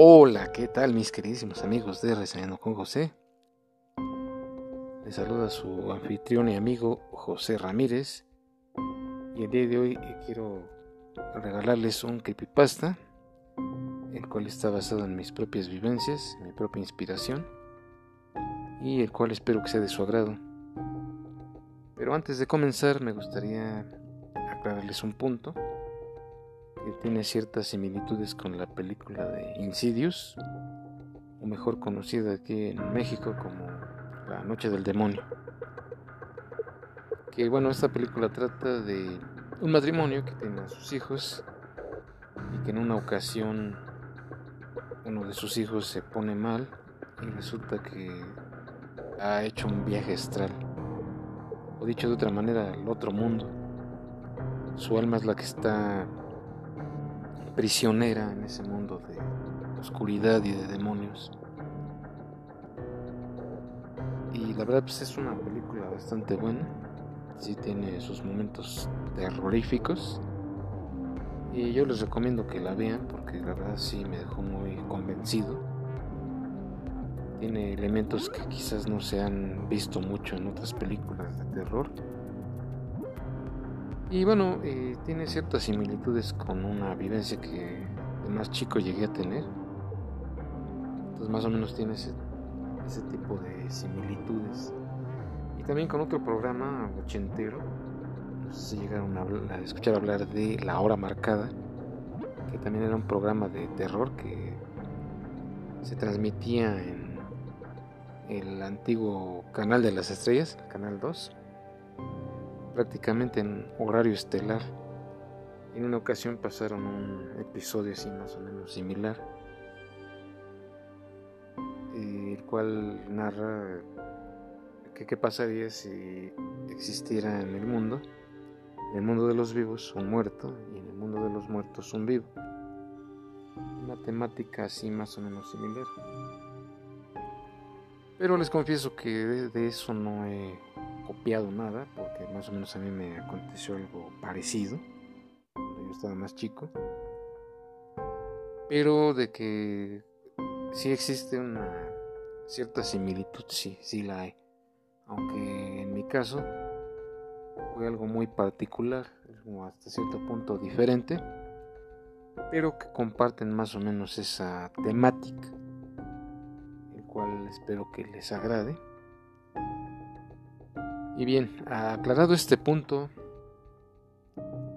Hola, ¿qué tal mis queridísimos amigos de Reseñando con José? Les saluda su anfitrión y amigo José Ramírez y el día de hoy eh, quiero regalarles un creepypasta el cual está basado en mis propias vivencias, mi propia inspiración y el cual espero que sea de su agrado. Pero antes de comenzar me gustaría aclararles un punto que tiene ciertas similitudes con la película de Insidious, o mejor conocida aquí en México como La Noche del Demonio. Que bueno, esta película trata de un matrimonio que tiene a sus hijos y que en una ocasión uno de sus hijos se pone mal y resulta que ha hecho un viaje astral, o dicho de otra manera, al otro mundo. Su alma es la que está prisionera en ese mundo de oscuridad y de demonios. Y la verdad pues es una película bastante buena. Sí tiene sus momentos terroríficos. Y yo les recomiendo que la vean porque la verdad sí me dejó muy convencido. Tiene elementos que quizás no se han visto mucho en otras películas de terror y bueno, eh, tiene ciertas similitudes con una vivencia que de más chico llegué a tener. Entonces más o menos tiene ese, tipo de similitudes. Y también con otro programa ochentero. No sé si llegaron a, a escuchar hablar de La Hora Marcada. Que también era un programa de terror que se transmitía en el antiguo canal de las estrellas, el canal 2 prácticamente en horario estelar. En una ocasión pasaron un episodio así más o menos similar, el cual narra qué pasaría si existiera en el mundo, en el mundo de los vivos, un muerto y en el mundo de los muertos un vivo. Una temática así más o menos similar. Pero les confieso que de eso no he copiado nada, porque más o menos a mí me aconteció algo parecido cuando yo estaba más chico. Pero de que sí existe una cierta similitud, sí, sí la hay. Aunque en mi caso fue algo muy particular, como hasta cierto punto diferente, pero que comparten más o menos esa temática, el cual espero que les agrade. Y bien, aclarado este punto,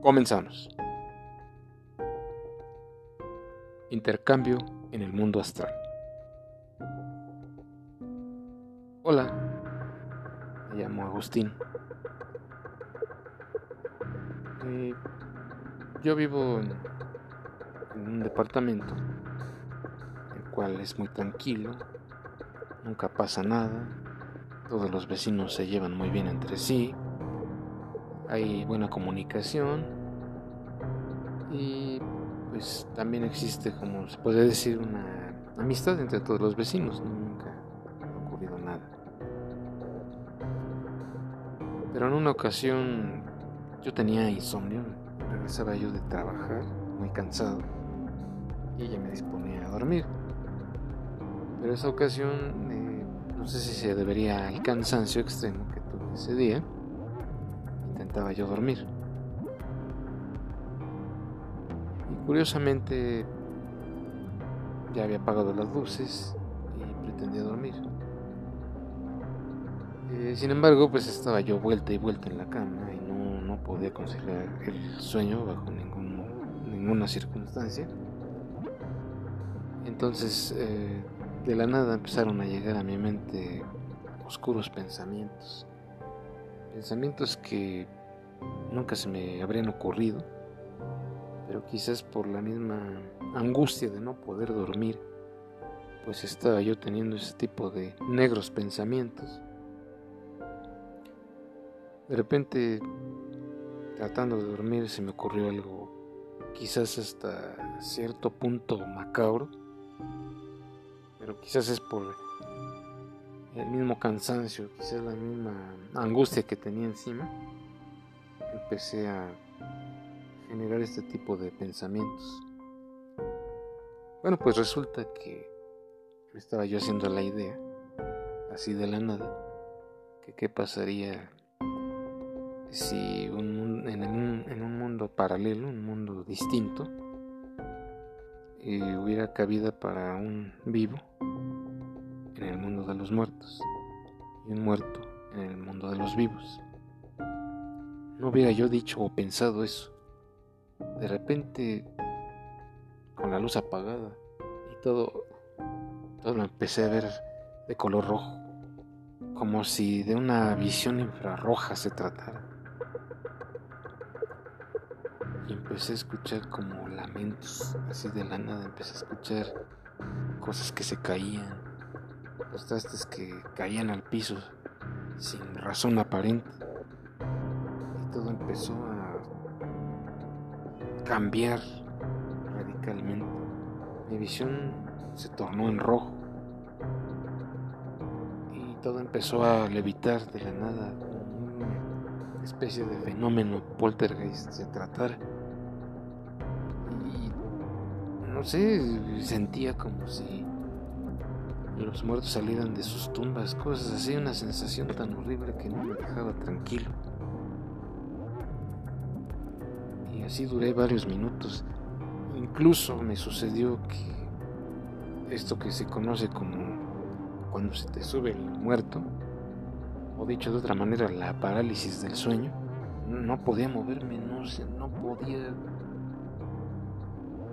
comenzamos. Intercambio en el mundo astral. Hola, me llamo Agustín. Eh, yo vivo en, en un departamento, el cual es muy tranquilo, nunca pasa nada, todos los vecinos se llevan muy bien entre sí. Hay buena comunicación. Y pues también existe, como se puede decir, una amistad entre todos los vecinos. Nunca ha ocurrido nada. Pero en una ocasión yo tenía insomnio. Regresaba yo de trabajar, muy cansado. Y ella me disponía a dormir. Pero esa ocasión no sé si se debería al cansancio extremo que tuve ese día. Intentaba yo dormir. Y curiosamente ya había apagado las luces y pretendía dormir. Eh, sin embargo, pues estaba yo vuelta y vuelta en la cama y no, no podía conciliar el sueño bajo ningún, ninguna circunstancia. Entonces eh, de la nada empezaron a llegar a mi mente oscuros pensamientos. Pensamientos que nunca se me habrían ocurrido, pero quizás por la misma angustia de no poder dormir, pues estaba yo teniendo ese tipo de negros pensamientos. De repente, tratando de dormir, se me ocurrió algo quizás hasta cierto punto macabro pero quizás es por el mismo cansancio, quizás la misma angustia que tenía encima, empecé a generar este tipo de pensamientos. Bueno, pues resulta que estaba yo haciendo la idea, así de la nada, que qué pasaría si un, en, un, en, un, mundo paralelo, un mundo distinto, eh, hubiera cabida para un vivo en el mundo de los muertos y un muerto en el mundo de los vivos. No hubiera yo dicho o pensado eso. De repente, con la luz apagada y todo, todo lo empecé a ver de color rojo, como si de una visión infrarroja se tratara. Y empecé a escuchar como lamentos, así de la nada, empecé a escuchar cosas que se caían, los trastes que caían al piso sin razón aparente. Y todo empezó a cambiar radicalmente. Mi visión se tornó en rojo y todo empezó a levitar de la nada, una especie de fenómeno poltergeist se tratara. Y no sé, sentía como si los muertos salieran de sus tumbas, cosas así, una sensación tan horrible que no me dejaba tranquilo. Y así duré varios minutos. Incluso me sucedió que esto que se conoce como cuando se te sube el muerto, o dicho de otra manera, la parálisis del sueño, no podía moverme, no, no podía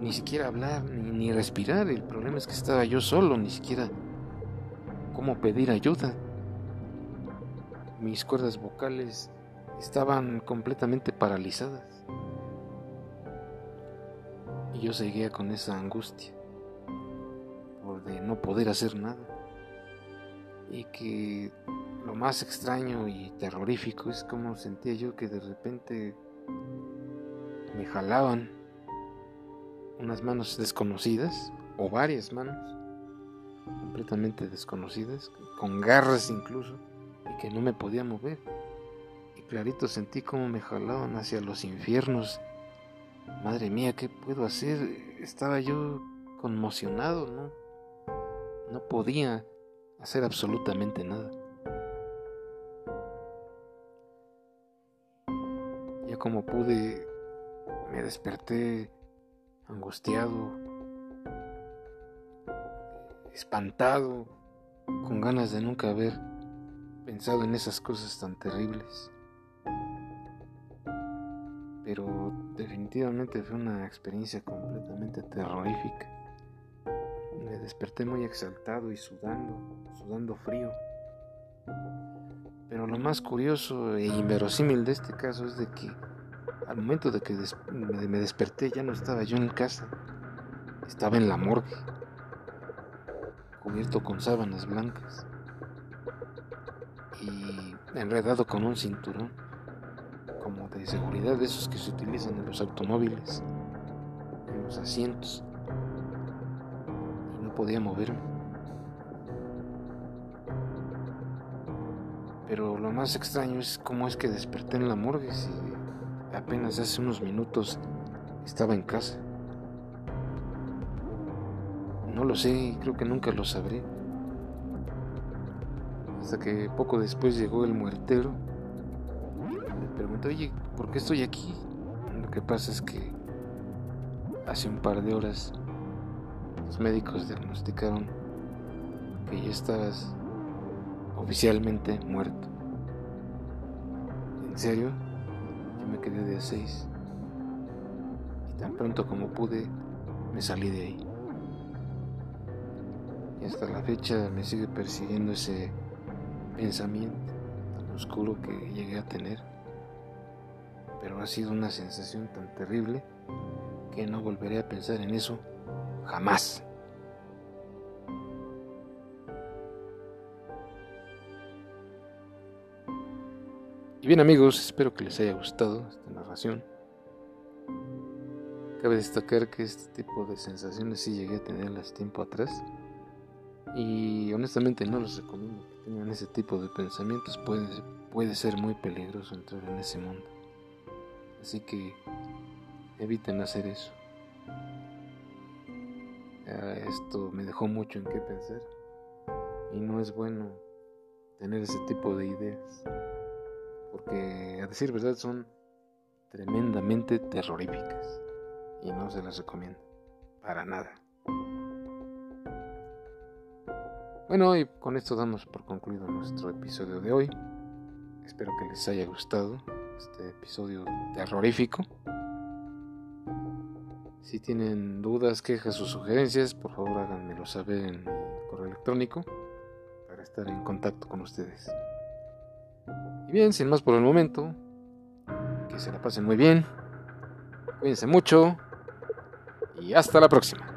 ni siquiera hablar, ni, ni respirar. El problema es que estaba yo solo, ni siquiera cómo pedir ayuda. Mis cuerdas vocales estaban completamente paralizadas. Y yo seguía con esa angustia por de no poder hacer nada. Y que lo más extraño y terrorífico es como sentía yo que de repente me jalaban unas manos desconocidas o varias manos completamente desconocidas, con garras incluso, y que no me podía mover. Y clarito sentí como me jalaban hacia los infiernos. Madre mía, ¿qué puedo hacer? Estaba yo conmocionado, ¿no? No podía hacer absolutamente nada. Ya como pude, me desperté angustiado, espantado, con ganas de nunca haber pensado en esas cosas tan terribles. Pero definitivamente fue una experiencia completamente terrorífica. Me desperté muy exaltado y sudando, sudando frío. Pero lo más curioso e inverosímil de este caso es de que al momento de que me desperté ya no estaba yo en casa, estaba en la morgue cubierto con sábanas blancas y enredado con un cinturón como de seguridad de esos que se utilizan en los automóviles, en los asientos, y no podía moverme. Pero lo más extraño es cómo es que desperté en la morgue si apenas hace unos minutos estaba en casa. No lo sé y creo que nunca lo sabré. Hasta que poco después llegó el muertero. Me preguntó, oye, ¿por qué estoy aquí? Lo que pasa es que hace un par de horas los médicos diagnosticaron que ya estabas oficialmente muerto. ¿En serio? Yo me quedé de a seis. Y tan pronto como pude, me salí de ahí. Y hasta la fecha me sigue persiguiendo ese pensamiento tan oscuro que llegué a tener. Pero ha sido una sensación tan terrible que no volveré a pensar en eso jamás. Y bien amigos, espero que les haya gustado esta narración. Cabe destacar que este tipo de sensaciones sí llegué a tenerlas tiempo atrás. Y honestamente no los recomiendo que tengan ese tipo de pensamientos. Puede, puede ser muy peligroso entrar en ese mundo. Así que eviten hacer eso. Esto me dejó mucho en qué pensar y no es bueno tener ese tipo de ideas porque a decir verdad son tremendamente terroríficas y no se las recomiendo para nada. Bueno, y con esto damos por concluido nuestro episodio de hoy. Espero que les haya gustado este episodio terrorífico. Si tienen dudas, quejas o sugerencias, por favor háganmelo saber en mi correo electrónico para estar en contacto con ustedes. Y bien, sin más por el momento, que se la pasen muy bien, cuídense mucho y hasta la próxima.